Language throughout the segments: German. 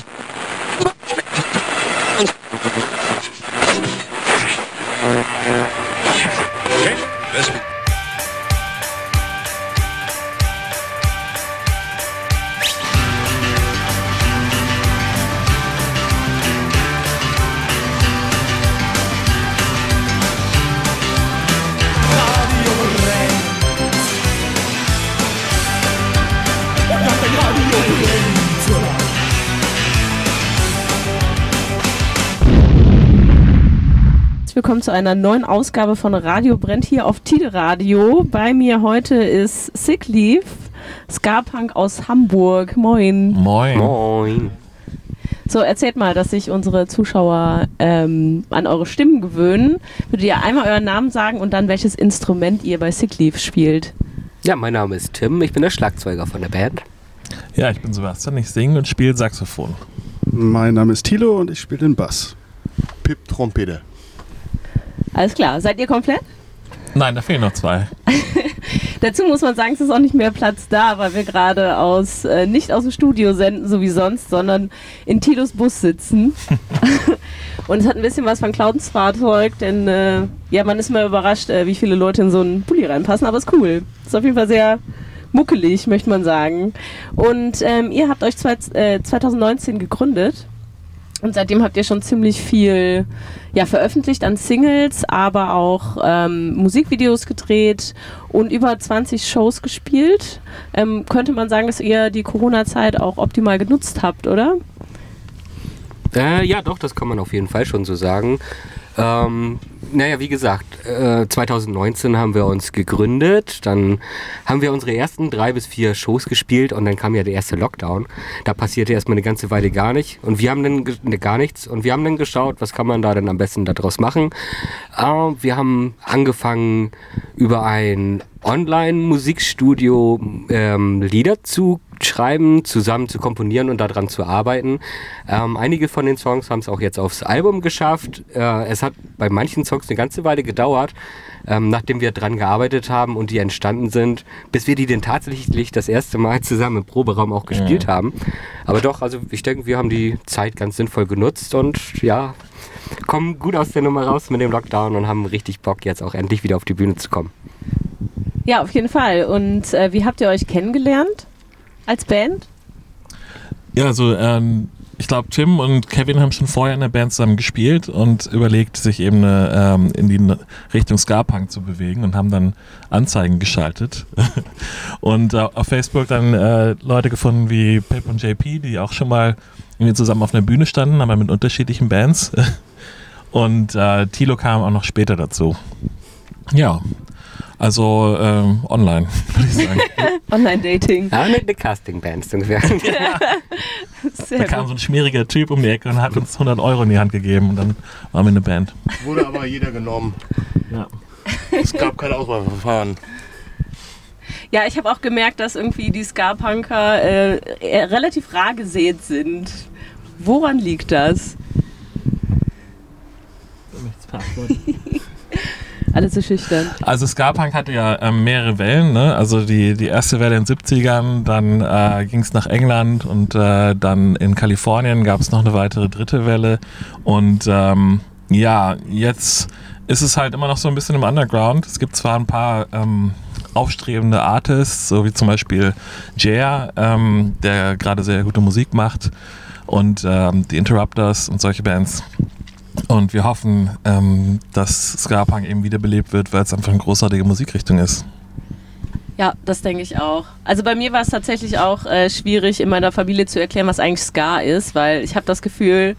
Thank you. Zu einer neuen Ausgabe von Radio Brennt hier auf Tide Radio. Bei mir heute ist Sick Leave, Ska-Punk aus Hamburg. Moin. Moin. Moin. So, erzählt mal, dass sich unsere Zuschauer ähm, an eure Stimmen gewöhnen. Würdet ihr einmal euren Namen sagen und dann welches Instrument ihr bei Sick Leave spielt? Ja, mein Name ist Tim, ich bin der Schlagzeuger von der Band. Ja, ich bin Sebastian, ich singe und spiele Saxophon. Mein Name ist Thilo und ich spiele den Bass. Pip Trompete. Alles klar. Seid ihr komplett? Nein, da fehlen noch zwei. Dazu muss man sagen, es ist auch nicht mehr Platz da, weil wir gerade aus äh, nicht aus dem Studio senden, so wie sonst, sondern in Tilos Bus sitzen. Und es hat ein bisschen was von Claudens Fahrzeug, denn äh, ja, man ist mal überrascht, äh, wie viele Leute in so einen Pulli reinpassen, aber ist cool. Ist auf jeden Fall sehr muckelig, möchte man sagen. Und ähm, ihr habt euch zwei, 2019 äh, gegründet. Und seitdem habt ihr schon ziemlich viel ja, veröffentlicht an Singles, aber auch ähm, Musikvideos gedreht und über 20 Shows gespielt. Ähm, könnte man sagen, dass ihr die Corona-Zeit auch optimal genutzt habt, oder? Äh, ja, doch, das kann man auf jeden Fall schon so sagen. Ähm, naja, wie gesagt, äh, 2019 haben wir uns gegründet, dann haben wir unsere ersten drei bis vier Shows gespielt und dann kam ja der erste Lockdown. Da passierte erstmal eine ganze Weile gar nicht und wir haben dann ne, gar nichts und wir haben dann geschaut, was kann man da denn am besten daraus machen. Äh, wir haben angefangen über ein Online-Musikstudio ähm, Lieder zu schreiben, zusammen zu komponieren und daran zu arbeiten. Ähm, einige von den Songs haben es auch jetzt aufs Album geschafft. Äh, es hat bei manchen Songs eine ganze Weile gedauert, ähm, nachdem wir dran gearbeitet haben und die entstanden sind, bis wir die denn tatsächlich das erste Mal zusammen im Proberaum auch gespielt ja. haben. Aber doch, also ich denke, wir haben die Zeit ganz sinnvoll genutzt und ja, kommen gut aus der Nummer raus mit dem Lockdown und haben richtig Bock, jetzt auch endlich wieder auf die Bühne zu kommen. Ja, auf jeden Fall. Und äh, wie habt ihr euch kennengelernt? Als Band? Ja, also ähm, ich glaube, Tim und Kevin haben schon vorher in der Band zusammen gespielt und überlegt, sich eben eine, ähm, in die Richtung Ska-Punk zu bewegen und haben dann Anzeigen geschaltet. und äh, auf Facebook dann äh, Leute gefunden wie Pip und JP, die auch schon mal irgendwie zusammen auf einer Bühne standen, aber mit unterschiedlichen Bands. und äh, Tilo kam auch noch später dazu. Ja, also ähm, online, würde ich sagen. Online-Dating. Ja, mit eine Casting-Band ungefähr. Ja. da kam so ein schmieriger Typ um die Ecke und hat uns 100 Euro in die Hand gegeben und dann waren wir eine Band. Wurde aber jeder genommen. Ja. Es gab kein Auswahlverfahren. Ja, ich habe auch gemerkt, dass irgendwie die Ska-Punker äh, relativ rar gesät sind. Woran liegt das? Nichts alle zu schüchtern. Also Ska-Punk hatte ja ähm, mehrere Wellen, ne? Also die, die erste Welle in den 70ern, dann äh, ging es nach England und äh, dann in Kalifornien gab es noch eine weitere dritte Welle. Und ähm, ja, jetzt ist es halt immer noch so ein bisschen im Underground. Es gibt zwar ein paar ähm, aufstrebende Artists, so wie zum Beispiel Jer, ähm, der gerade sehr gute Musik macht und ähm, die Interrupters und solche Bands. Und wir hoffen, ähm, dass Ska-Punk eben wiederbelebt wird, weil es einfach eine großartige Musikrichtung ist. Ja, das denke ich auch. Also bei mir war es tatsächlich auch äh, schwierig, in meiner Familie zu erklären, was eigentlich Ska ist, weil ich habe das Gefühl,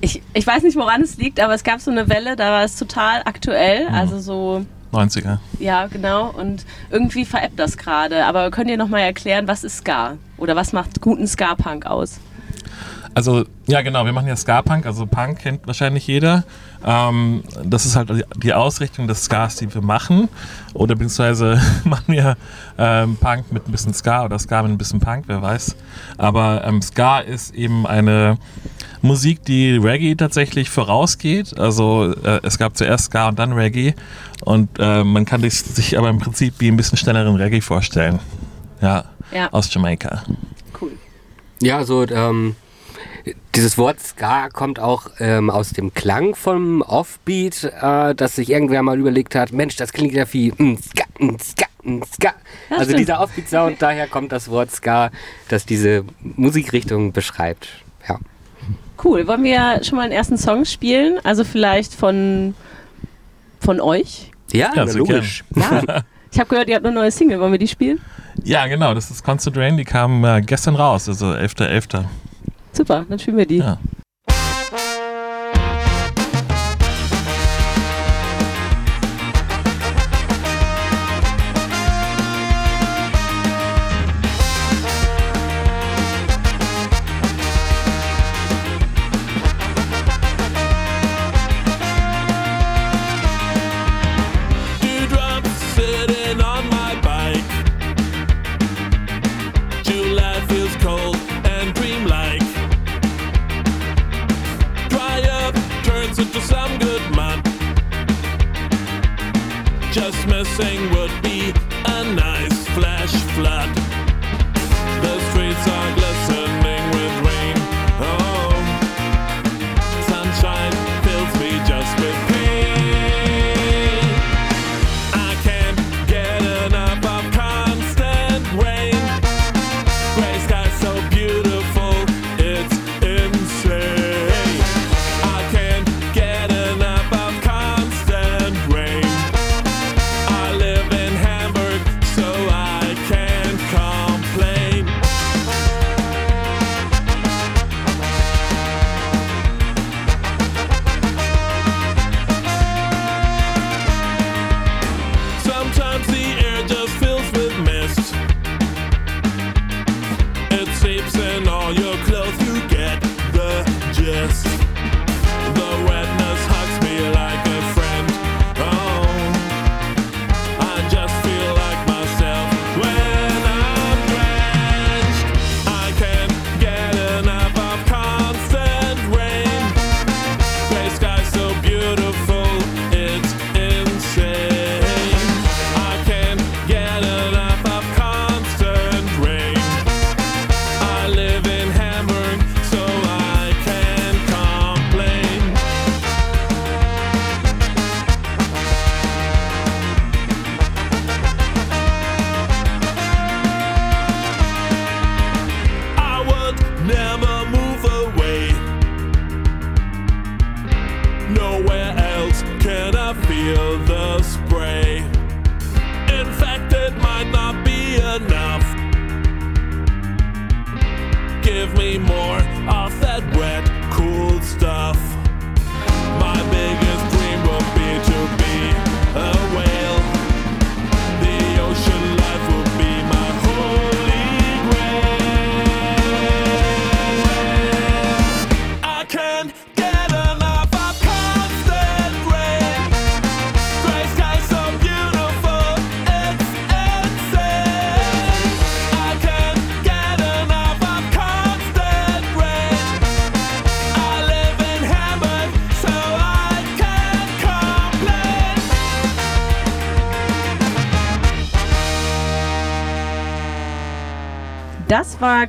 ich, ich weiß nicht, woran es liegt, aber es gab so eine Welle, da war es total aktuell, mhm. also so 90er. Ja, genau. Und irgendwie veräppt das gerade. Aber könnt ihr nochmal erklären, was ist Ska? Oder was macht guten Ska-Punk aus? Also, ja, genau, wir machen ja Ska-Punk, also Punk kennt wahrscheinlich jeder. Ähm, das ist halt die Ausrichtung des Skars, die wir machen. Oder beziehungsweise machen wir ähm, Punk mit ein bisschen Ska oder Ska mit ein bisschen Punk, wer weiß. Aber ähm, Ska ist eben eine Musik, die Reggae tatsächlich vorausgeht. Also äh, es gab zuerst Ska und dann Reggae. Und äh, man kann sich aber im Prinzip wie ein bisschen schnelleren Reggae vorstellen. Ja, ja. aus Jamaika. Ja, so ähm, dieses Wort Ska kommt auch ähm, aus dem Klang vom Offbeat, äh, dass sich irgendwer mal überlegt hat, Mensch, das klingt ja wie mm, Ska, mm, Ska, mm, Ska. Ja, also stimmt. dieser Offbeat-Sound, daher kommt das Wort Ska, das diese Musikrichtung beschreibt. Ja. Cool. Wollen wir schon mal einen ersten Song spielen? Also vielleicht von, von euch? Ja, Ja, logisch. Ja. Ich habe gehört, ihr habt eine neue Single. Wollen wir die spielen? Ja, genau, das ist Constant Rain, die kam äh, gestern raus, also 11.11. Super, dann spielen wir die. Ja. sing would be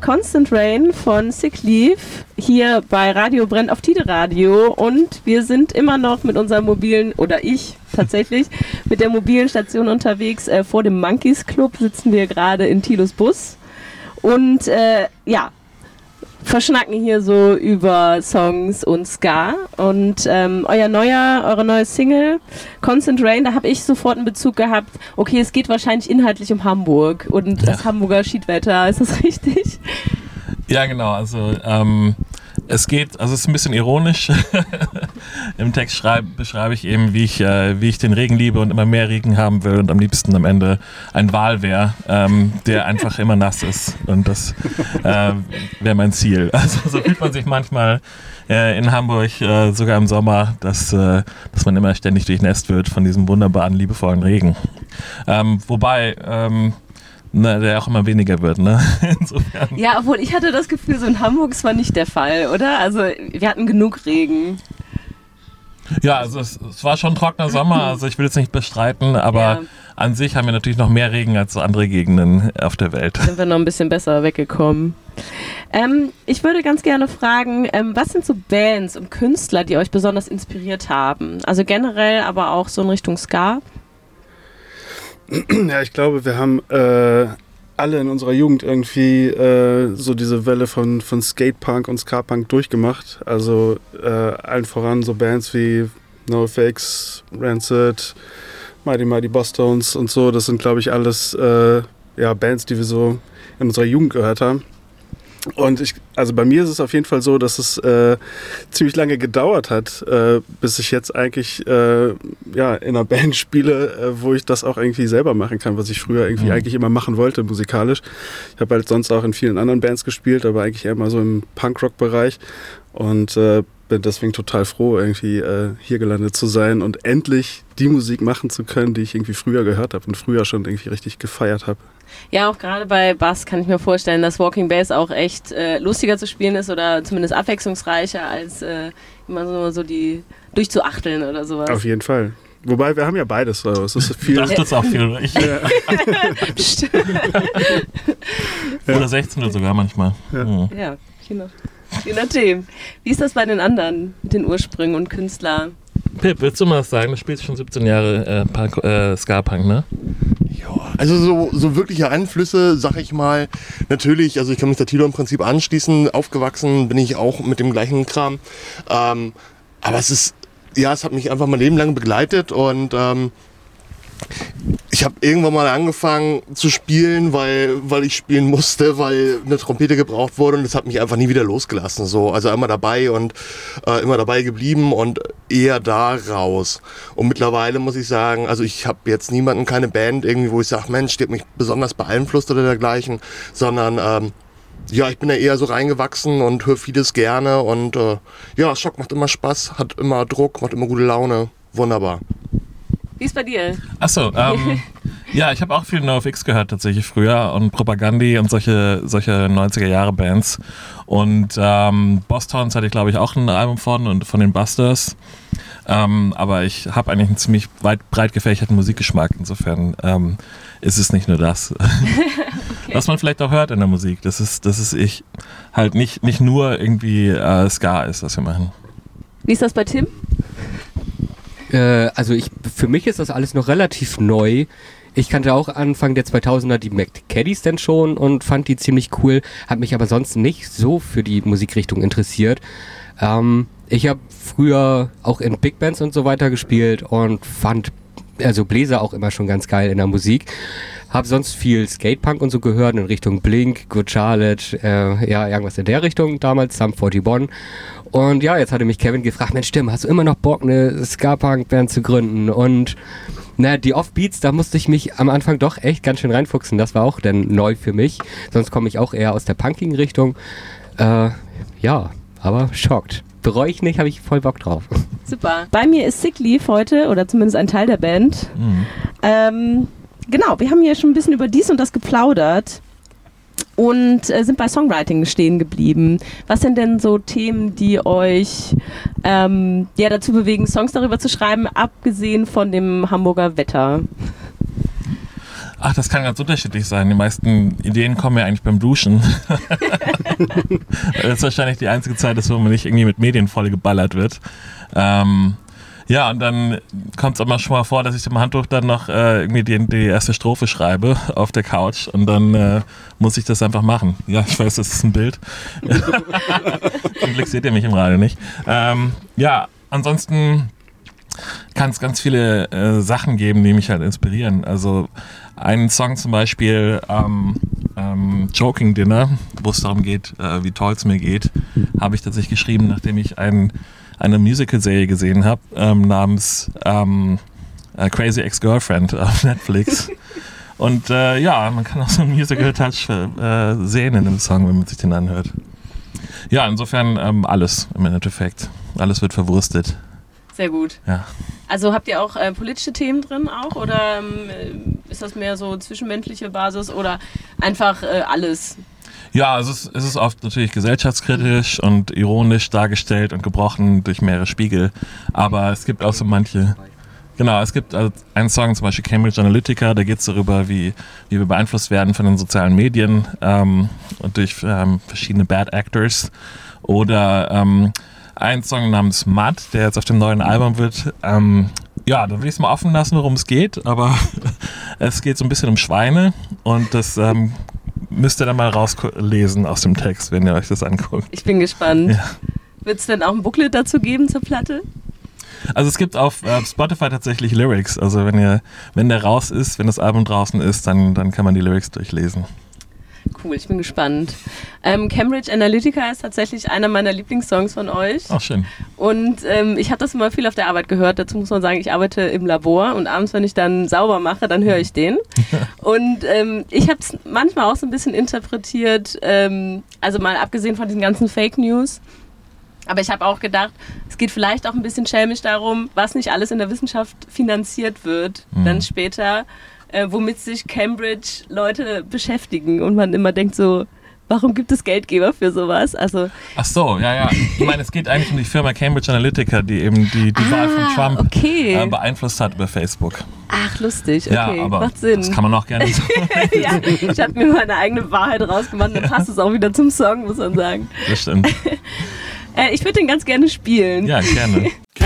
Constant Rain von Sick Leave hier bei Radio Brennt auf Tide Radio und wir sind immer noch mit unserem mobilen, oder ich tatsächlich, mit der mobilen Station unterwegs. Äh, vor dem Monkeys Club sitzen wir gerade in Tilos Bus und äh, ja, verschnacken hier so über Songs und Ska. Und ähm, euer neuer, eure neue Single, Constant Rain, da habe ich sofort einen Bezug gehabt. Okay, es geht wahrscheinlich inhaltlich um Hamburg und das Hamburger Schiedwetter. Ist das richtig? Ja, genau. Also ähm, es geht, also es ist ein bisschen ironisch. Im Text schreib, beschreibe ich eben, wie ich, äh, wie ich den Regen liebe und immer mehr Regen haben will und am liebsten am Ende ein Wal wäre, ähm, der einfach immer nass ist. Und das äh, wäre mein Ziel. Also so fühlt man sich manchmal äh, in Hamburg, äh, sogar im Sommer, dass, äh, dass man immer ständig durchnässt wird von diesem wunderbaren, liebevollen Regen. Ähm, wobei ähm, na, der auch immer weniger wird. Ne? Insofern. Ja, obwohl ich hatte das Gefühl, so in Hamburg es war nicht der Fall, oder? Also wir hatten genug Regen. Ja, also es, es war schon ein trockener Sommer, also ich will jetzt nicht bestreiten, aber, Ja. an sich haben wir natürlich noch mehr Regen als so andere Gegenden auf der Welt. Sind wir noch ein bisschen besser weggekommen. Ähm, ich würde ganz gerne fragen, ähm, was sind so Bands und Künstler, die euch besonders inspiriert haben? Also generell, aber auch so in Richtung Ska. Ja, ich glaube, wir haben äh, alle in unserer Jugend irgendwie äh, so diese Welle von, von Skatepunk und Ska-Punk durchgemacht. Also äh, allen voran so Bands wie NoFX, Rancid, Mighty Mighty Boss Tones und so. Das sind, glaube ich, alles äh, ja, Bands, die wir so in unserer Jugend gehört haben. Und ich, also bei mir ist es auf jeden Fall so, dass es äh, ziemlich lange gedauert hat, äh, bis ich jetzt eigentlich äh, ja, in einer Band spiele, äh, wo ich das auch irgendwie selber machen kann, was ich früher irgendwie Mhm. eigentlich immer machen wollte, musikalisch. Ich habe halt sonst auch in vielen anderen Bands gespielt, aber eigentlich eher immer so im Punkrock-Bereich. Und äh, bin deswegen total froh, irgendwie äh, hier gelandet zu sein und endlich die Musik machen zu können, die ich irgendwie früher gehört habe und früher schon irgendwie richtig gefeiert habe. Ja, auch gerade bei Bass kann ich mir vorstellen, dass Walking Bass auch echt äh, lustiger zu spielen ist oder zumindest abwechslungsreicher als äh, immer so, so die durchzuachteln oder sowas. Auf jeden Fall. Wobei, wir haben ja beides. So. Es ist viel, Das tut's auch viel. Ich, Psst. Oder 16 sogar manchmal. Ja. Ja, je, nach, je nachdem. Wie ist das bei den anderen mit den Ursprüngen und Künstlern? Pip, willst du mal was sagen? Du spielst schon 17 Jahre äh, Punk, äh, Ska-Punk, ne? Ja, also so, so wirkliche Einflüsse, sag ich mal, natürlich, also ich kann mich der Tilo im Prinzip anschließen, aufgewachsen bin ich auch mit dem gleichen Kram. Ähm, aber es ist, ja, es hat mich einfach mein Leben lang begleitet und ähm, ich habe irgendwann mal angefangen zu spielen, weil, weil ich spielen musste, weil eine Trompete gebraucht wurde und das hat mich einfach nie wieder losgelassen. So. Also immer dabei und äh, immer dabei geblieben und eher da raus. Und mittlerweile muss ich sagen, also ich habe jetzt niemanden, keine Band irgendwie, wo ich sage, Mensch, die hat mich besonders beeinflusst oder dergleichen, sondern ähm, ja, ich bin da eher so reingewachsen und höre vieles gerne und äh, ja, Schock macht immer Spaß, hat immer Druck, macht immer gute Laune. Wunderbar. Wie ist bei dir? Achso, ähm, ja, ich habe auch viel NoFX gehört tatsächlich früher und Propagandi und solche, solche 90er-Jahre-Bands. Und ähm, Boss Tones hatte ich, glaube ich, auch ein Album von und von den Busters. Ähm, aber ich habe eigentlich einen ziemlich weit, breit gefächerten Musikgeschmack. Insofern ähm, ist es nicht nur das. Was man vielleicht auch hört in der Musik. Das ist, das ist ich halt nicht, nicht nur irgendwie äh, Ska ist, was wir machen. Wie ist das bei Tim? Äh, also ich, für mich ist das alles noch relativ neu. Ich kannte auch Anfang der 2000er die McCaddies dann schon und fand die ziemlich cool, hat mich aber sonst nicht so für die Musikrichtung interessiert. Ähm, ich habe früher auch in Big Bands und so weiter gespielt und fand also Bläser auch immer schon ganz geil in der Musik. Hab sonst viel Skatepunk und so gehört in Richtung Blink, Good Charlotte, äh, ja, irgendwas in der Richtung damals, Sum 41. Und ja, jetzt hatte mich Kevin gefragt, Mensch, Tim, hast du immer noch Bock, eine Ska-Punk-Band zu gründen? Und na, die Offbeats, da musste ich mich am Anfang doch echt ganz schön reinfuchsen. Das war auch dann neu für mich. Sonst komme ich auch eher aus der punkigen Richtung. Äh, ja, aber schockt. Bereue ich nicht, habe ich voll Bock drauf. Super. Bei mir ist Sick Leave heute, oder zumindest ein Teil der Band. Mhm. Ähm, genau, wir haben hier schon ein bisschen über dies und das geplaudert und äh, sind bei Songwriting stehen geblieben. Was sind denn so Themen, die euch ähm, ja, dazu bewegen, Songs darüber zu schreiben, abgesehen von dem Hamburger Wetter? Ach, das kann ganz unterschiedlich sein. Die meisten Ideen kommen ja eigentlich beim Duschen. das ist wahrscheinlich die einzige Zeit, wo man nicht irgendwie mit Medien voll geballert wird. Ähm, ja, und dann kommt es immer schon mal vor, dass ich im Handtuch dann noch äh, irgendwie die, die erste Strophe schreibe auf der Couch und dann äh, muss ich das einfach machen. Ja, ich weiß, das ist ein Bild. Zum Glück seht ihr mich im Radio nicht. Ähm, ja, ansonsten kann es ganz viele äh, Sachen geben, die mich halt inspirieren. Also einen Song zum Beispiel, ähm, ähm, Joking Dinner, wo es darum geht, äh, wie toll es mir geht, habe ich tatsächlich geschrieben, nachdem ich ein, eine Musical-Serie gesehen habe, ähm, namens ähm, äh, Crazy Ex-Girlfriend auf Netflix. Und äh, ja, man kann auch so einen Musical-Touch äh, sehen in dem Song, wenn man sich den anhört. Ja, insofern ähm, alles im Endeffekt. Alles wird verwurstet. Sehr gut. Ja. Also habt ihr auch äh, politische Themen drin auch oder ähm, ist das mehr so zwischenmenschliche Basis oder einfach äh, alles? Ja, also es, ist- es ist oft natürlich gesellschaftskritisch und ironisch dargestellt und gebrochen durch mehrere Spiegel. Aber es gibt auch so manche. Genau, es gibt also einen Song, zum Beispiel Cambridge Analytica, da geht es darüber, wie, wie wir beeinflusst werden von den sozialen Medien ähm, und durch ähm, verschiedene Bad Actors. Oder ähm, ein Song namens Mud, der jetzt auf dem neuen Album wird. Ähm, ja, da will ich es mal offen lassen, worum es geht, aber es geht so ein bisschen um Schweine und das ähm, müsst ihr dann mal rauslesen aus dem Text, wenn ihr euch das anguckt. Ich bin gespannt. Ja. Wird es denn auch ein Booklet dazu geben zur Platte? Also es gibt auf äh, Spotify tatsächlich Lyrics. Also wenn ihr, wenn der raus ist, wenn das Album draußen ist, dann, dann kann man die Lyrics durchlesen. Cool, ich bin gespannt. Ähm, Cambridge Analytica ist tatsächlich einer meiner Lieblingssongs von euch. Auch schön. Und ähm, ich habe das immer viel auf der Arbeit gehört. Dazu muss man sagen, ich arbeite im Labor und abends, wenn ich dann sauber mache, dann höre ich den. und ähm, ich habe es manchmal auch so ein bisschen interpretiert, ähm, also mal abgesehen von diesen ganzen Fake News. Aber ich habe auch gedacht, es geht vielleicht auch ein bisschen schelmisch darum, was nicht alles in der Wissenschaft finanziert wird, Mhm. dann später, äh, womit sich Cambridge Leute beschäftigen und man immer denkt so, warum gibt es Geldgeber für sowas? Also Ach so, ja, ja. Ich meine, es geht eigentlich um die Firma Cambridge Analytica, die eben die, die Wahl von Ah, Trump okay. äh, beeinflusst hat über Facebook. ach lustig, okay, ja, aber macht Sinn. das kann man auch gerne so. ja, ich habe mir meine eigene Wahrheit rausgemacht, dann passt es auch wieder zum Song, muss man sagen. Das stimmt. Äh, ich würde den ganz gerne spielen. Ja, gerne.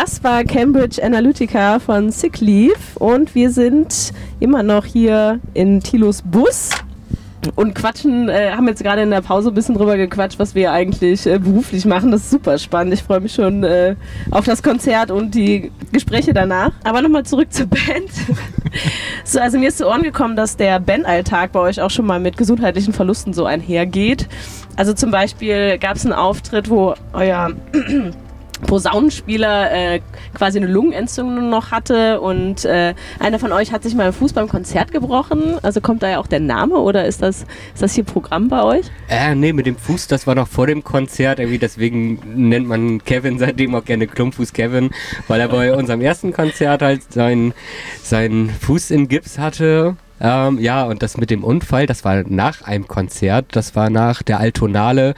Das war Cambridge Analytica von Sick Leave und wir sind immer noch hier in Thilos Bus. und quatschen, äh, haben jetzt gerade in der Pause ein bisschen drüber gequatscht, was wir eigentlich äh, beruflich machen. Das ist super spannend. Ich freue mich schon äh, auf das Konzert und die Gespräche danach. Aber nochmal zurück zur Band. so, also mir ist zu Ohren gekommen, dass der Bandalltag bei euch auch schon mal mit gesundheitlichen Verlusten so einhergeht. Also zum Beispiel gab es einen Auftritt, wo euer Posaunenspieler äh, quasi eine Lungenentzündung noch hatte und äh, einer von euch hat sich mal im Fuß beim Konzert gebrochen. Also kommt da ja auch der Name oder ist das, ist das hier Programm bei euch? Äh, nee, mit dem Fuß, das war noch vor dem Konzert. Irgendwie deswegen nennt man Kevin seitdem auch gerne Klumpfuß Kevin, weil er bei unserem ersten Konzert halt seinen, seinen Fuß im Gips hatte. Ähm, ja, und das mit dem Unfall, das war nach einem Konzert, das war nach der Altonale.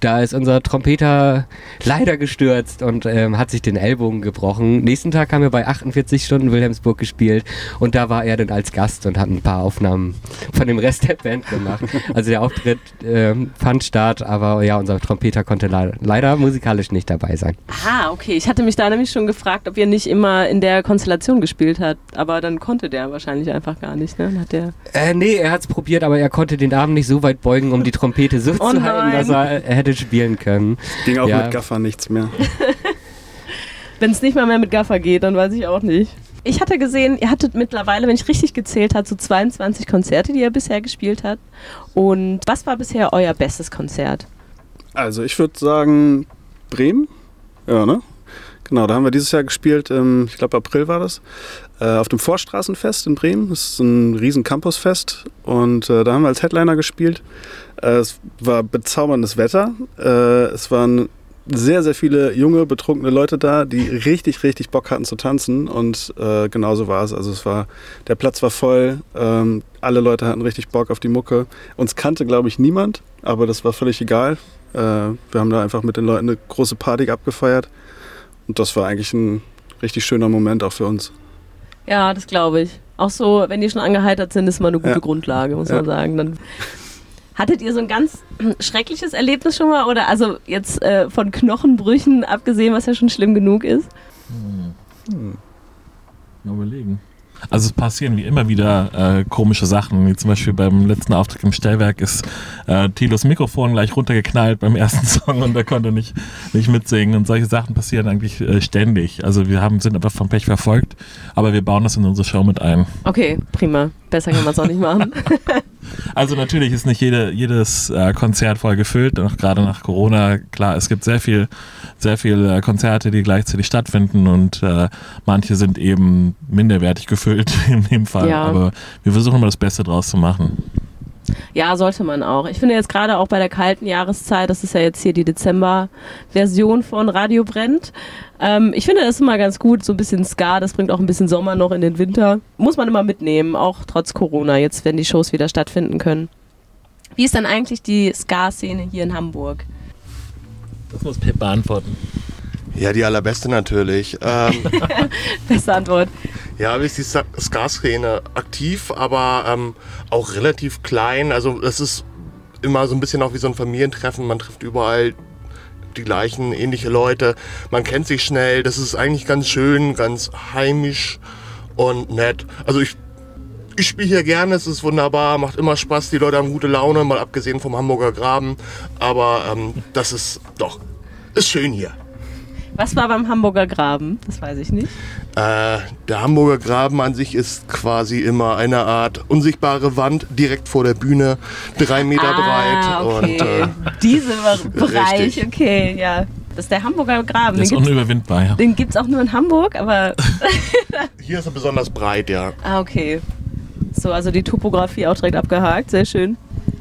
Da ist unser Trompeter leider gestürzt und ähm, hat sich den Ellbogen gebrochen. Nächsten Tag haben wir bei 48 Stunden Wilhelmsburg gespielt und da war er dann als Gast und hat ein paar Aufnahmen von dem Rest der Band gemacht. Also der Auftritt ähm, fand statt, aber ja, unser Trompeter konnte le leider musikalisch nicht dabei sein. Ah, okay. Ich hatte mich da nämlich schon gefragt, ob ihr nicht immer in der Konstellation gespielt habt. Aber dann konnte der wahrscheinlich einfach gar nicht, ne? Hat der Äh, nee, er hat es probiert, aber er konnte den Arm nicht so weit beugen, um die Trompete so Oh zu halten, nein. dass er, er hätte spielen können. Ging auch Ja. mit Gaffer nichts mehr. Wenn es nicht mal mehr mit Gaffer geht, dann weiß ich auch nicht. Ich hatte gesehen, ihr hattet mittlerweile, wenn ich richtig gezählt habe, so 22 Konzerte, die ihr bisher gespielt habt. Und was war bisher euer bestes Konzert? Also ich würde sagen Bremen. Ja, ne? Genau, da haben wir dieses Jahr gespielt, im, ich glaube April war das, äh, auf dem Vorstraßenfest in Bremen. Das ist ein riesen Campusfest und äh, da haben wir als Headliner gespielt. Äh, es war bezauberndes Wetter. Äh, es waren sehr, sehr viele junge, betrunkene Leute da, die richtig, richtig Bock hatten zu tanzen und äh, genauso war es. Also es war, der Platz war voll, ähm, alle Leute hatten richtig Bock auf die Mucke. Uns kannte, glaube ich, niemand, aber das war völlig egal. Äh, wir haben da einfach mit den Leuten eine große Party abgefeiert und das war eigentlich ein richtig schöner Moment auch für uns. Ja, das glaube ich. Auch so, wenn die schon angeheitert sind, ist mal eine gute Ja. Grundlage, muss Ja. man sagen. Dann Hattet ihr so ein ganz schreckliches Erlebnis schon mal? Oder also jetzt äh, von Knochenbrüchen abgesehen, was ja schon schlimm genug ist? Mal überlegen. Also es passieren wie immer wieder äh, komische Sachen. Wie zum Beispiel beim letzten Auftritt im Stellwerk ist äh, Tilos Mikrofon gleich runtergeknallt beim ersten Song und er konnte nicht, nicht mitsingen. Und solche Sachen passieren eigentlich äh, ständig. Also wir haben, sind einfach vom Pech verfolgt, aber wir bauen das in unsere Show mit ein. Okay, prima. Besser kann man es auch nicht machen. Also natürlich ist nicht jede, jedes äh, Konzert voll gefüllt, auch gerade nach Corona. Klar, es gibt sehr viel, sehr viele äh, Konzerte, die gleichzeitig stattfinden und äh, manche sind eben minderwertig gefüllt in dem Fall. Ja. Aber wir versuchen immer das Beste draus zu machen. Ja, sollte man auch. Ich finde jetzt gerade auch bei der kalten Jahreszeit, das ist ja jetzt hier die Dezember-Version von Radio Brennt. Ähm, ich finde das immer ganz gut, so ein bisschen Ska, das bringt auch ein bisschen Sommer noch in den Winter. Muss man immer mitnehmen, auch trotz Corona, jetzt wenn die Shows wieder stattfinden können. Wie ist dann eigentlich die Ska-Szene hier in Hamburg? Das muss Pip beantworten. Ja, die allerbeste natürlich. Ähm, Beste Antwort. ja, wie ist die Ska-Szene aktiv, aber ähm, auch relativ klein. Also es ist immer so ein bisschen auch wie so ein Familientreffen. Man trifft überall die gleichen, ähnliche Leute. Man kennt sich schnell. Das ist eigentlich ganz schön, ganz heimisch und nett. Also ich, ich spiele hier gerne, es ist wunderbar, macht immer Spaß, die Leute haben gute Laune, mal abgesehen vom Hamburger Graben. Aber ähm, das ist doch, ist schön hier. Was war beim Hamburger Graben? Das weiß ich nicht. Äh, der Hamburger Graben an sich ist quasi immer eine Art unsichtbare Wand direkt vor der Bühne, drei Meter ah, breit. okay. Und äh, Dieser Bereich, richtig. okay, ja. Das ist der Hamburger Graben. Der ist unüberwindbar, ja. den gibt's auch nur in Hamburg, aber hier ist er besonders breit, ja. Ah, okay. So, also die Topografie auch direkt abgehakt. Sehr schön.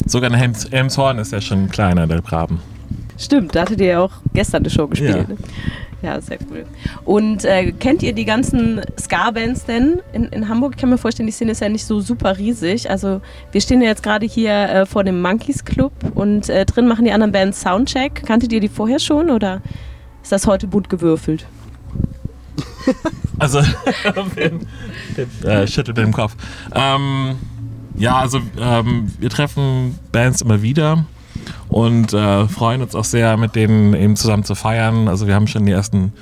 Sogar in Helms Elmshorn ist ja schon kleiner, der Graben. Stimmt, da hattet ihr ja auch gestern eine Show gespielt. Ja. ne? Ja, sehr cool. Und äh, kennt ihr die ganzen Ska-Bands denn in, in Hamburg? Ich kann mir vorstellen, die Szene ist ja nicht so super riesig. Also wir stehen ja jetzt gerade hier äh, vor dem Monkeys Club und äh, drin machen die anderen Bands Soundcheck. Kanntet ihr die vorher schon oder ist das heute bunt gewürfelt? Also, äh, schüttelt mit dem Kopf. Ähm, ja, also ähm, wir treffen Bands immer wieder und äh, freuen uns auch sehr, mit denen eben zusammen zu feiern. Also wir haben schon die ersten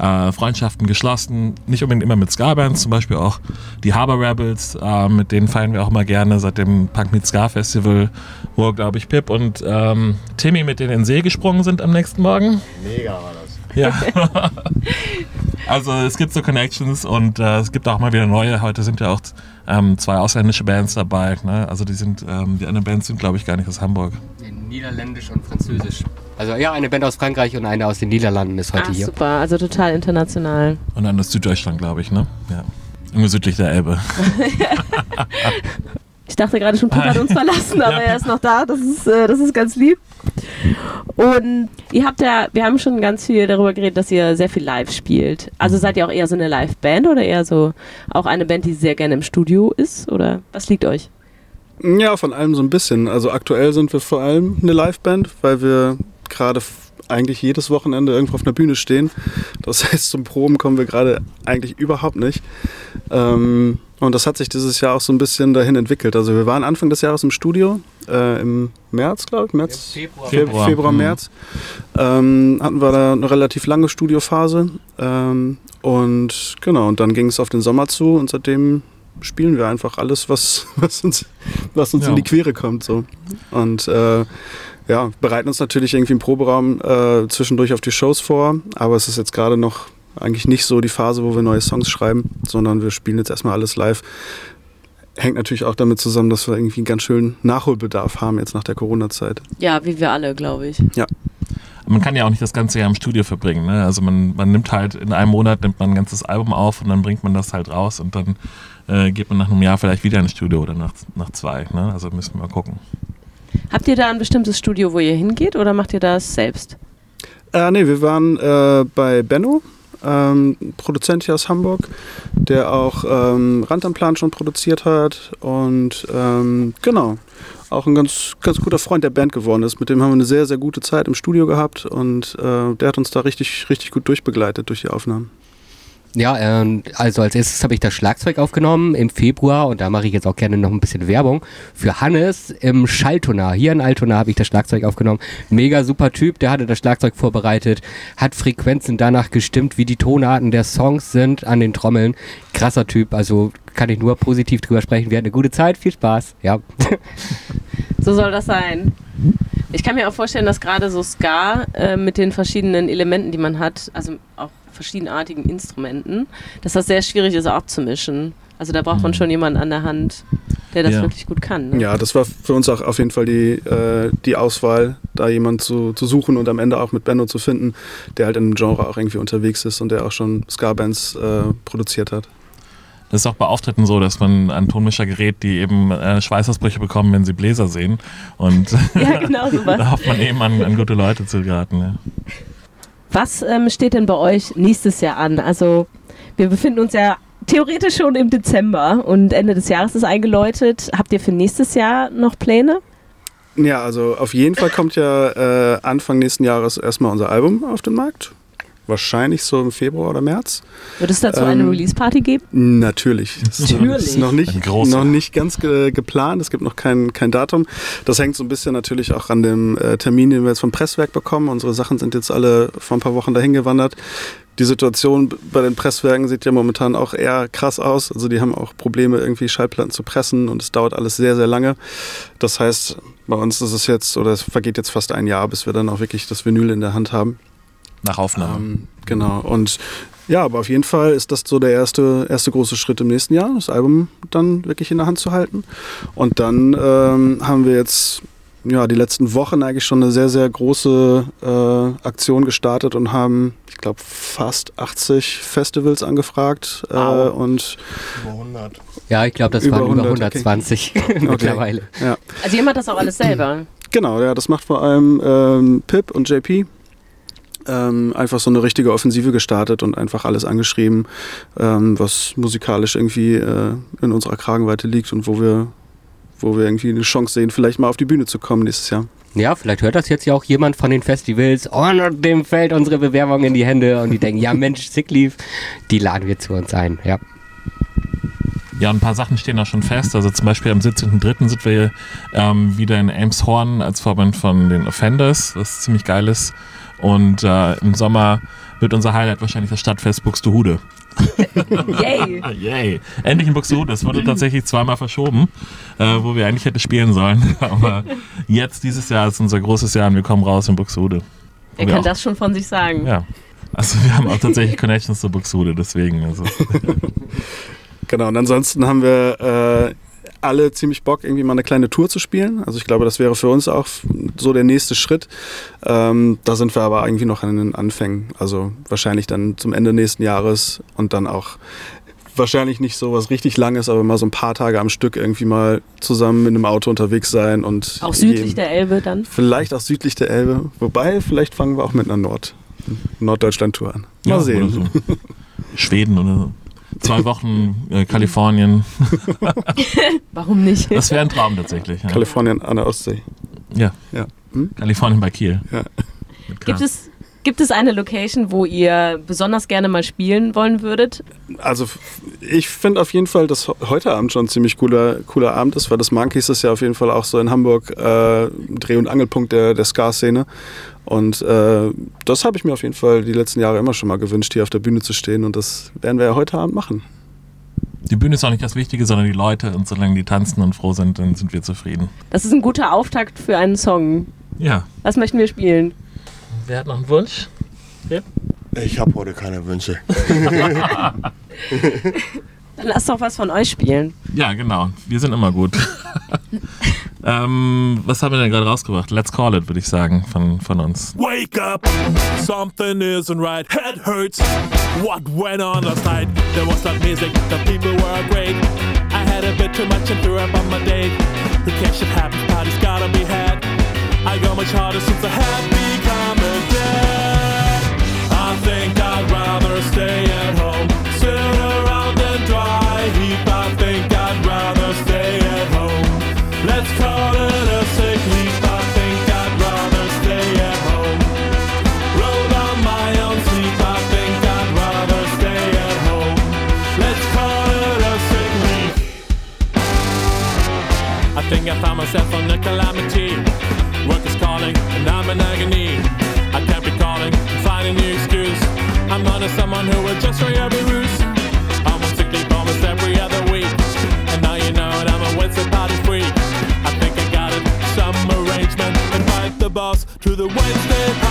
äh, Freundschaften geschlossen. Nicht unbedingt immer mit Ska-Bands, zum Beispiel auch die Harbor Rebels, äh, mit denen feiern wir auch immer gerne seit dem Punk Meet Ska Festival, wo, glaube ich, Pip und ähm, Timmy mit denen in den See gesprungen sind am nächsten Morgen. Mega war das. Ja. also es gibt so Connections und äh, es gibt auch mal wieder neue. Heute sind ja auch ähm, zwei ausländische Bands dabei. Ne? Also die sind, ähm, die anderen Bands sind, glaube ich, gar nicht aus Hamburg. Niederländisch und Französisch. Also ja, eine Band aus Frankreich und eine aus den Niederlanden ist heute Ach, hier. super, also total international. Und dann aus Süddeutschland, glaube ich, ne? Ja. Irgendwo südlich der Elbe. Ich dachte gerade schon, Pip hat uns verlassen, aber er ist noch da. Das ist, äh, das ist ganz lieb. Und ihr habt ja, wir haben schon ganz viel darüber geredet, dass ihr sehr viel live spielt. Also seid ihr auch eher so eine Live-Band oder eher so auch eine Band, die sehr gerne im Studio ist? Oder was liegt euch? Ja, von allem so ein bisschen. Also aktuell sind wir vor allem eine Liveband, weil wir gerade eigentlich jedes Wochenende irgendwo auf einer Bühne stehen. Das heißt, zum Proben kommen wir gerade eigentlich überhaupt nicht. Ähm, und das hat sich dieses Jahr auch so ein bisschen dahin entwickelt. Also wir waren Anfang des Jahres im Studio, äh, im März, glaube ich, März, Februar. Februar, Februar, Februar mhm. März, ähm, hatten wir da eine relativ lange Studiophase. Ähm, und genau, und dann ging es auf den Sommer zu und seitdem spielen wir einfach alles, was, was uns, was uns Ja. in die Quere kommt. So. Und äh, ja, bereiten uns natürlich irgendwie im Proberaum äh, zwischendurch auf die Shows vor, aber es ist jetzt gerade noch eigentlich nicht so die Phase, wo wir neue Songs schreiben, sondern wir spielen jetzt erstmal alles live. Hängt natürlich auch damit zusammen, dass wir irgendwie einen ganz schönen Nachholbedarf haben jetzt nach der Corona-Zeit. Ja, wie wir alle, glaube ich. Man kann ja auch nicht das ganze Jahr im Studio verbringen. Ne? Also man, man nimmt halt in einem Monat nimmt man ein ganzes Album auf und dann bringt man das halt raus und dann äh, geht man nach einem Jahr vielleicht wieder ins Studio oder nach, nach zwei. Ne? Also müssen wir mal gucken. Habt ihr da ein bestimmtes Studio, wo ihr hingeht oder macht ihr das selbst? Äh, nee, wir waren äh, bei Benno, ähm, Produzent hier aus Hamburg, der auch ähm, Rand am Plan schon produziert hat und ähm, genau, auch ein ganz, ganz guter Freund der Band geworden ist. Mit dem haben wir eine sehr, sehr gute Zeit im Studio gehabt und äh, der hat uns da richtig, richtig gut durchbegleitet durch die Aufnahmen. Ja, ähm, also als erstes habe ich das Schlagzeug aufgenommen im Februar und da mache ich jetzt auch gerne noch ein bisschen Werbung für Hannes im Schalltonar. Hier in Altona habe ich das Schlagzeug aufgenommen. Mega super Typ, der hatte das Schlagzeug vorbereitet, hat Frequenzen danach gestimmt, wie die Tonarten der Songs sind an den Trommeln. Krasser Typ, also kann ich nur positiv drüber sprechen. Wir hatten eine gute Zeit, viel Spaß. Ja. So soll das sein. Ich kann mir auch vorstellen, dass gerade so Ska äh, mit den verschiedenen Elementen, die man hat, also auch verschiedenartigen Instrumenten, dass das sehr schwierig ist abzumischen. Also da braucht man schon jemanden an der Hand, der das Ja. wirklich gut kann. Ne? Ja, das war für uns auch auf jeden Fall die, äh, die Auswahl, da jemanden zu, zu suchen und am Ende auch mit Benno zu finden, der halt in dem Genre auch irgendwie unterwegs ist und der auch schon Ska-Bands äh, produziert hat. Das ist auch bei Auftritten so, dass man ein Tonmischer gerät, die eben äh, Schweißausbrüche bekommen, wenn sie Bläser sehen. Und Ja, genau sowas. da hofft man eben an, an gute Leute zu geraten. Ne? Was ähm, steht denn bei euch nächstes Jahr an? Also wir befinden uns ja theoretisch schon im Dezember und Ende des Jahres ist eingeläutet. Habt ihr für nächstes Jahr noch Pläne? Ja, also auf jeden Fall kommt ja äh, Anfang nächsten Jahres erstmal unser Album auf den Markt. Wahrscheinlich so im Februar oder März. Wird es dazu eine Ähm, Release-Party geben? Natürlich. Das ist- Natürlich. ist noch nicht, noch nicht ganz ge geplant. Es gibt noch kein, kein Datum. Das hängt so ein bisschen natürlich auch an dem äh, Termin, den wir jetzt vom Presswerk bekommen. Unsere Sachen sind jetzt alle vor ein paar Wochen dahin gewandert. Die Situation bei den Presswerken sieht ja momentan auch eher krass aus. Also die haben auch Probleme, irgendwie Schallplatten zu pressen und es dauert alles sehr, sehr lange. Das heißt, bei uns ist es jetzt, oder es vergeht jetzt fast ein Jahr, bis wir dann auch wirklich das Vinyl in der Hand haben. Nach Aufnahme. Ähm, genau. Und ja, aber auf jeden Fall ist das so der erste, erste große Schritt im nächsten Jahr, das Album dann wirklich in der Hand zu halten. Und dann ähm, haben wir jetzt ja, die letzten Wochen eigentlich schon eine sehr, sehr große äh, Aktion gestartet und haben, ich glaube, fast 80 Festivals angefragt. Äh, Wow. und Über 100. Ja, ich glaube, das Über waren über 100, okay. 120 mittlerweile. ja, Also ihr macht das auch alles selber. Genau, ja, das macht vor allem ähm, Pip und JP. Ähm, einfach so eine richtige Offensive gestartet und einfach alles angeschrieben, ähm, was musikalisch irgendwie äh, in unserer Kragenweite liegt und wo wir, wo wir irgendwie eine Chance sehen, vielleicht mal auf die Bühne zu kommen nächstes Jahr. Ja, vielleicht hört das jetzt ja auch jemand von den Festivals und dem fällt unsere Bewerbung in die Hände und die denken, ja Mensch, Sick Leave, die laden wir zu uns ein. Ja. Ja, ein paar Sachen stehen auch schon fest. Also zum Beispiel am 17.03. sind wir ähm, wieder in Elmshorn als Vorband von den Offenders, was ziemlich geil ist. Und äh, im Sommer wird unser Highlight wahrscheinlich das Stadtfest Buxtehude. Yay! Yay. Endlich in Buxtehude. Es wurde tatsächlich zweimal verschoben, äh, wo wir eigentlich hätten spielen sollen. Aber jetzt, dieses Jahr, ist unser großes Jahr und wir kommen raus in Buxtehude. Wir kann auch- das schon von sich sagen? Ja. Also wir haben auch tatsächlich Connections zu Buxtehude, deswegen. Also. Genau, und ansonsten haben wir äh, alle ziemlich Bock, irgendwie mal eine kleine Tour zu spielen. Also ich glaube, das wäre für uns auch so der nächste Schritt. Ähm, da sind wir aber irgendwie noch an den Anfängen. Also wahrscheinlich dann zum Ende nächsten Jahres und dann auch wahrscheinlich nicht so was richtig Langes, aber mal so ein paar Tage am Stück irgendwie mal zusammen mit einem Auto unterwegs sein und Auch südlich der Elbe dann? Vielleicht auch südlich der Elbe. Wobei, vielleicht fangen wir auch mit einer Nord Norddeutschland-Tour an. Mal Ja, sehen. oder so. Schweden oder so. Zwei Wochen äh, Kalifornien. Warum nicht? Das wäre ein Traum tatsächlich. Ja. Kalifornien an der Ostsee. ja. Ja. Hm? Kalifornien bei Kiel. Ja. Gibt es, gibt es eine Location, wo ihr besonders gerne mal spielen wollen würdet? Also ich finde auf jeden Fall, dass heute Abend schon ein ziemlich cooler, cooler Abend ist, weil das Monkeys ist ja auf jeden Fall auch so in Hamburg äh, Dreh- und Angelpunkt der, der Ska-Szene. Und äh, das habe ich mir auf jeden Fall die letzten Jahre immer schon mal gewünscht, hier auf der Bühne zu stehen. Und das werden wir ja heute Abend machen. Die Bühne ist auch nicht das Wichtige, sondern die Leute. Und solange die tanzen und froh sind, dann sind wir zufrieden. Das ist ein guter Auftakt für einen Song. Ja. Was möchten wir spielen? Wer hat noch einen Wunsch? Ich habe heute keine Wünsche. Dann lasst doch was von euch spielen. Ja, genau. Wir sind immer gut. ähm, was haben wir denn gerade rausgebracht? Let's Call It, würde ich sagen, von, von uns. Wake up, something isn't right. Head hurts. What went on last night? There was that music, the people were great. I had a bit too much and threw up on my date. Who cares shit happens, party's gotta be had. I go much harder since I have become a dad. I think I'd rather stay at home, sit myself on the calamity. Work is calling, and I'm in agony. I can't be calling, finding the excuse. I'm not a someone who will just try every ruse. I'm on sick leave almost every other week. And now you know it, I'm a Wednesday party freak. I think I got it, some arrangement. Invite the boss to the Wednesday party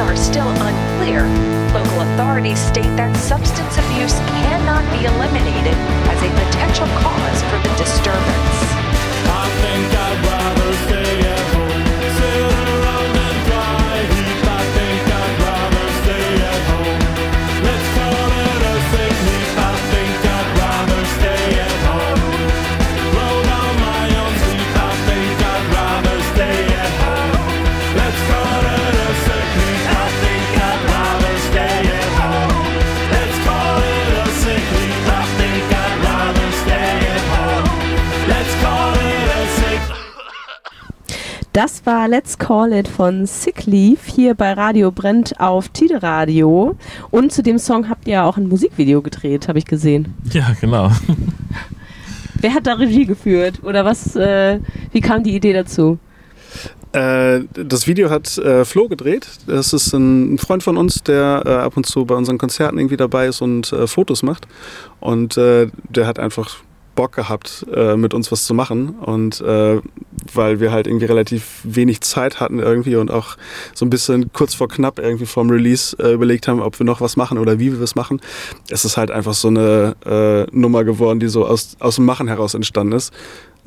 are still unclear, local authorities state that substance abuse cannot be eliminated as a potential cause for the disturbance. Das war Let's Call It von Sick Leave hier bei Radio Brennt auf Tide Radio. Und zu dem Song habt ihr ja auch ein Musikvideo gedreht, habe ich gesehen. Ja, genau. Wer hat da Regie geführt? Oder was, äh, wie kam die Idee dazu? Äh, das Video hat äh, Flo gedreht. Das ist ein Freund von uns, der äh, ab und zu bei unseren Konzerten irgendwie dabei ist und äh, Fotos macht. Und äh, der hat einfach Bock gehabt, äh, mit uns was zu machen. Und äh, weil wir halt irgendwie relativ wenig Zeit hatten irgendwie und auch so ein bisschen kurz vor knapp irgendwie vom Release äh, überlegt haben, ob wir noch was machen oder wie wir es machen. Es ist halt einfach so eine äh, Nummer geworden, die so aus, aus dem Machen heraus entstanden ist.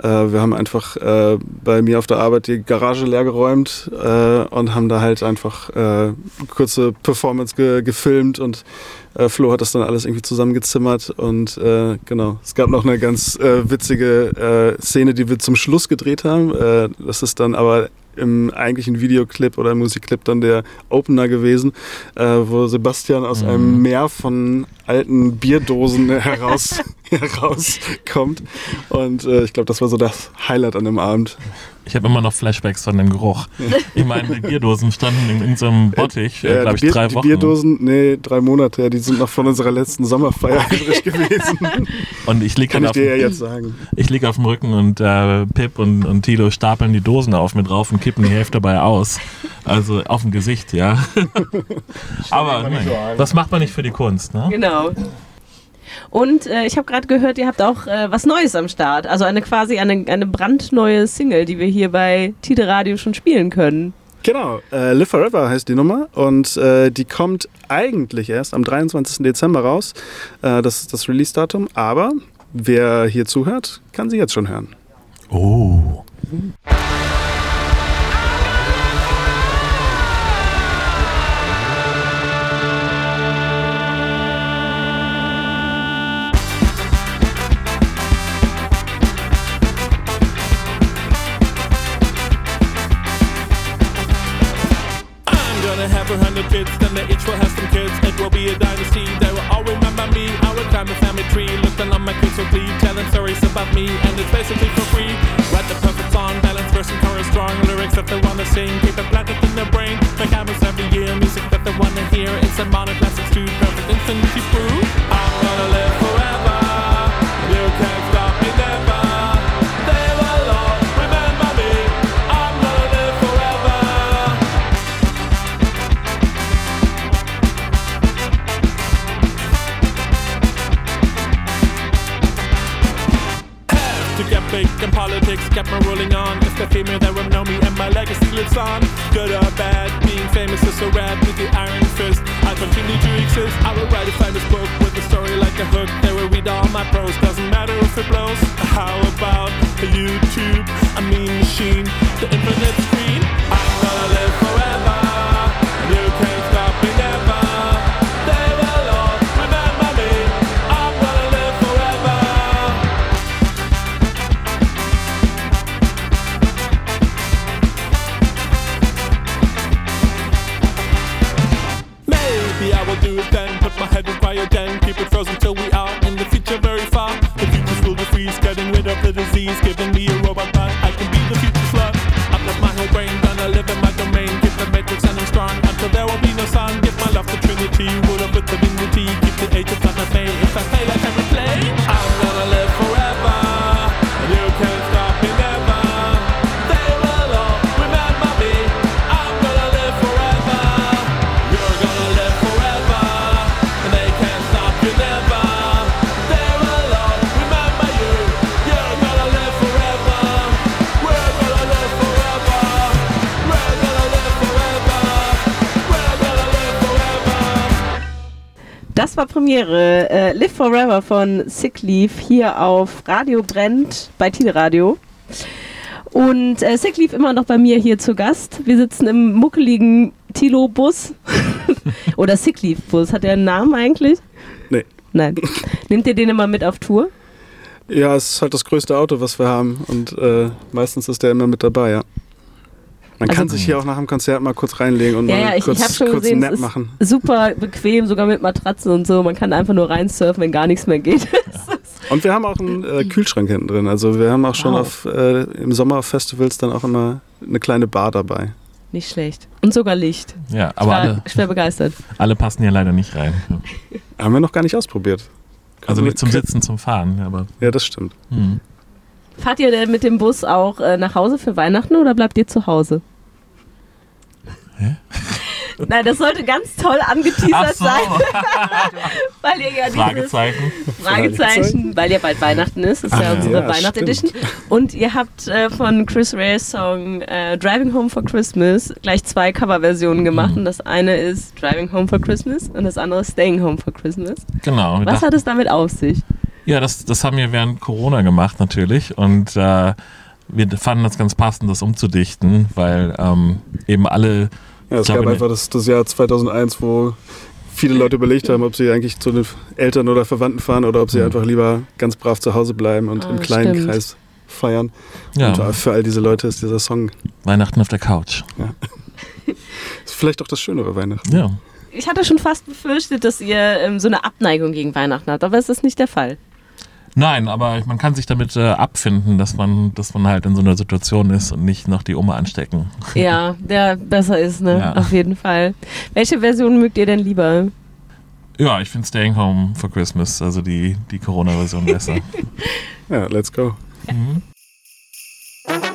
Äh, wir haben einfach äh, bei mir auf der Arbeit die Garage leer geräumt und haben da halt einfach kurze Performance ge gefilmt und äh, Flo hat das dann alles irgendwie zusammengezimmert und äh, genau. Es gab noch eine ganz äh, witzige äh, Szene, die wir zum Schluss gedreht haben. Äh, das ist dann aber im eigentlichen Videoclip oder Musikclip dann der Opener gewesen, äh, wo Sebastian aus einem Meer von alten Bierdosen heraus, herauskommt. Und äh, ich glaube, das war so das Highlight an dem Abend. Ich habe immer noch Flashbacks von dem Geruch. Ich meine, die Bierdosen standen in, in so einem Bottich, äh, Ja, glaube die, ich, Bier, drei die Wochen. Bierdosen, nee, drei Monate, ja, die sind noch von unserer letzten Sommerfeier übrig gewesen. Und ich liege Kann ich auf, dir ja dem- jetzt sagen. ich lieg auf dem Rücken und äh, Pip und, und Tilo stapeln die Dosen auf mit drauf und kippen die Hälfte dabei aus. Also auf dem Gesicht, ja. Aber nein, das macht man nicht für die Kunst, ne? Genau. Und äh, ich habe gerade gehört, ihr habt auch äh, was Neues am Start. Also eine quasi eine, eine brandneue Single, die wir hier bei Tide Radio schon spielen können. Genau, äh, Live Forever heißt die Nummer und äh, die kommt eigentlich erst am 23. Dezember raus. Äh, das ist das Release-Datum, aber wer hier zuhört, kann sie jetzt schon hören. Oh. I'm stories about me, and it's basically for free. Write the perfect song, balance verse and chorus, strong lyrics that they wanna sing, keep it planted in their brain. Make albums every year, music that they wanna hear. It's a modern classics too, perfect infinity brew. Premiere. Äh, Live Forever von Sick Leaf hier auf Radio Brennt bei Tide Radio. Und äh, Sick Leaf immer noch bei mir hier zu Gast. Wir sitzen im muckeligen Tilo-Bus. Oder Sick Leaf-Bus. Hat der einen Namen eigentlich? Nee. Nein. Nehmt ihr den immer mit auf Tour? Ja, es ist halt das größte Auto, was wir haben und äh, meistens ist der immer mit dabei, ja. Man Also- kann sich hier auch nach dem Konzert mal kurz reinlegen und Ja, mal ja, ich, kurz, ich schon kurz gesehen, Nap ist machen. super bequem, sogar mit Matratzen und so. Man kann einfach nur reinsurfen, wenn gar nichts mehr geht. Und wir haben auch einen äh, Kühlschrank hinten drin. Also wir haben auch schon Wow. auf äh, im Sommerfestivals dann auch immer eine kleine Bar dabei. Nicht schlecht. Und sogar Licht. Ja, Ich aber war alle, schwer begeistert. alle passen hier leider nicht rein. Haben wir noch gar nicht ausprobiert. Also nicht zum Sitzen, zum Fahren, aber. Ja, das stimmt. Hm. Fahrt ihr denn mit dem Bus auch äh, nach Hause für Weihnachten oder bleibt ihr zu Hause? Hä? Nein, das sollte ganz toll angeteasert Ach so, sein, weil ihr ja Fragezeichen. Fragezeichen, weil ja bald Weihnachten ist, ist ja Ach, unsere ja, Weihnachtsedition. Und ihr habt äh, von Chris Ray's Song äh, Driving Home for Christmas gleich zwei Coverversionen gemacht. Mhm. Und das eine ist Driving Home for Christmas und das andere ist Staying Home for Christmas. Genau. Was hat es damit auf sich? Ja, das, das haben wir während Corona gemacht natürlich und äh, wir fanden das ganz passend, das umzudichten, weil ähm, eben alle, Ja, es gab einfach das, das Jahr 2001, wo viele Leute überlegt haben, ob sie eigentlich zu den Eltern oder Verwandten fahren oder ob sie Mhm. einfach lieber ganz brav zu Hause bleiben und Ah, im kleinen stimmt. Kreis feiern. Ja, Und für all diese Leute ist dieser Song Weihnachten auf der Couch. ist vielleicht auch das schönere Weihnachten. Ja. Ich hatte schon fast befürchtet, dass ihr ähm, so eine Abneigung gegen Weihnachten habt, aber es ist nicht der Fall. Nein, aber man kann sich damit äh, abfinden, dass man, dass man halt in so einer Situation ist und nicht noch die Oma anstecken. Ja, der besser ist, ne? Ja. Auf jeden Fall. Welche Version mögt ihr denn lieber? Ja, ich finde Staying Home for Christmas, also die, die Corona-Version besser. Ja, let's go. Light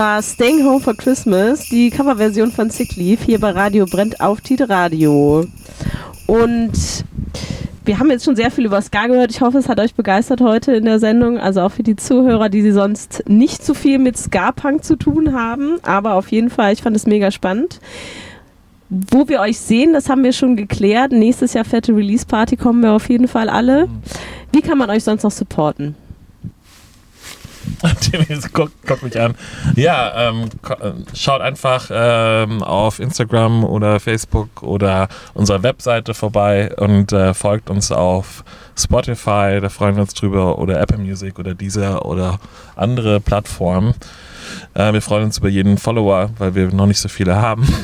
war Staying Home for Christmas, die Coverversion von Sick Leave hier bei Radio Brennt auf Tide Radio. Und wir haben jetzt schon sehr viel über Ska gehört. Ich hoffe, es hat euch begeistert heute in der Sendung. Also auch für die Zuhörer, die sie sonst nicht so viel mit Ska-Punk zu tun haben. Aber auf jeden Fall, ich fand es mega spannend. Wo wir euch sehen, das haben wir schon geklärt. Nächstes Jahr fette Release-Party kommen wir auf jeden Fall alle. Wie kann man euch sonst noch supporten? Timmy guckt, guckt mich an. Ja, ähm, äh, schaut einfach ähm, auf Instagram oder Facebook oder unserer Webseite vorbei und äh, folgt uns auf Spotify, da freuen wir uns drüber, oder Apple Music oder dieser oder andere Plattformen. Äh, wir freuen uns über jeden Follower, weil wir noch nicht so viele haben.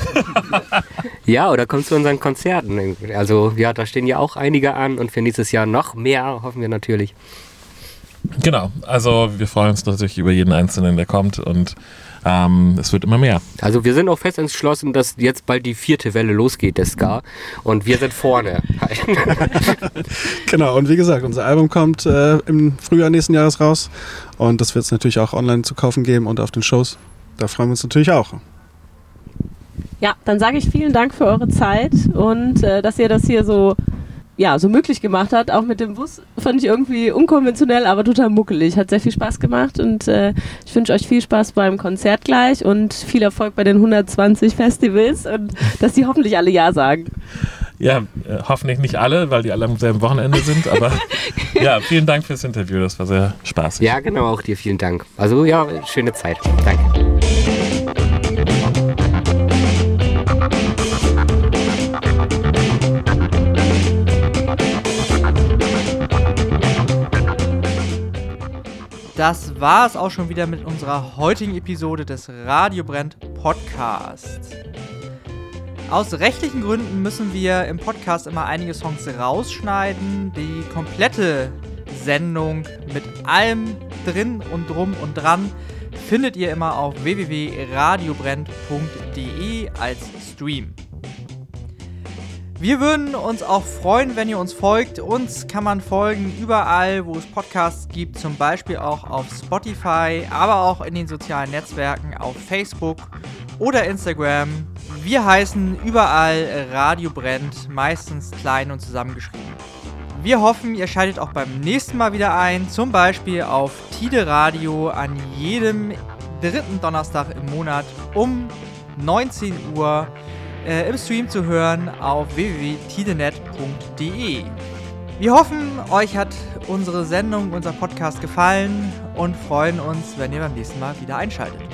Ja, oder kommt zu unseren Konzerten. Also ja, da stehen ja auch einige an und für nächstes Jahr noch mehr, hoffen wir natürlich. Genau, also wir freuen uns natürlich über jeden Einzelnen, der kommt und ähm, es wird immer mehr. Also wir sind auch fest entschlossen, dass jetzt bald die vierte Welle losgeht, der Ska. Und wir sind vorne. Genau, und wie gesagt, unser Album kommt äh, im Frühjahr nächsten Jahres raus. Und das wird es natürlich auch online zu kaufen geben und auf den Shows. Da freuen wir uns natürlich auch. Ja, dann sage ich vielen Dank für eure Zeit und äh, dass ihr das hier so, ja, so möglich gemacht habt. Auch mit dem Bus fand ich irgendwie unkonventionell, aber total muckelig. Hat sehr viel Spaß gemacht und äh, ich wünsche euch viel Spaß beim Konzert gleich und viel Erfolg bei den 120 Festivals und dass die hoffentlich alle Ja sagen. Ja, äh, hoffentlich nicht alle, weil die alle am selben Wochenende sind, aber ja, vielen Dank fürs Interview, das war sehr spaßig. ja, genau, auch dir vielen Dank. Also ja, schöne Zeit. Danke. Das war es auch schon wieder mit unserer heutigen Episode des Radio Brennt Podcasts. Aus rechtlichen Gründen müssen wir im Podcast immer einige Songs rausschneiden. Die komplette Sendung mit allem drin und drum und dran findet ihr immer auf www.radiobrennt.de als Stream. Wir würden uns auch freuen, wenn ihr uns folgt. Uns kann man folgen überall, wo es Podcasts gibt, zum Beispiel auch auf Spotify, aber auch in den sozialen Netzwerken auf Facebook oder Instagram. Wir heißen überall Radio Brennt, meistens klein und zusammengeschrieben. Wir hoffen, ihr schaltet auch beim nächsten Mal wieder ein, zum Beispiel auf Tide Radio an jedem dritten Donnerstag im Monat um 19 Uhr äh, im Stream zu hören auf www.tidenet.de. Wir hoffen, euch hat unsere Sendung, unser Podcast gefallen und freuen uns, wenn ihr beim nächsten Mal wieder einschaltet.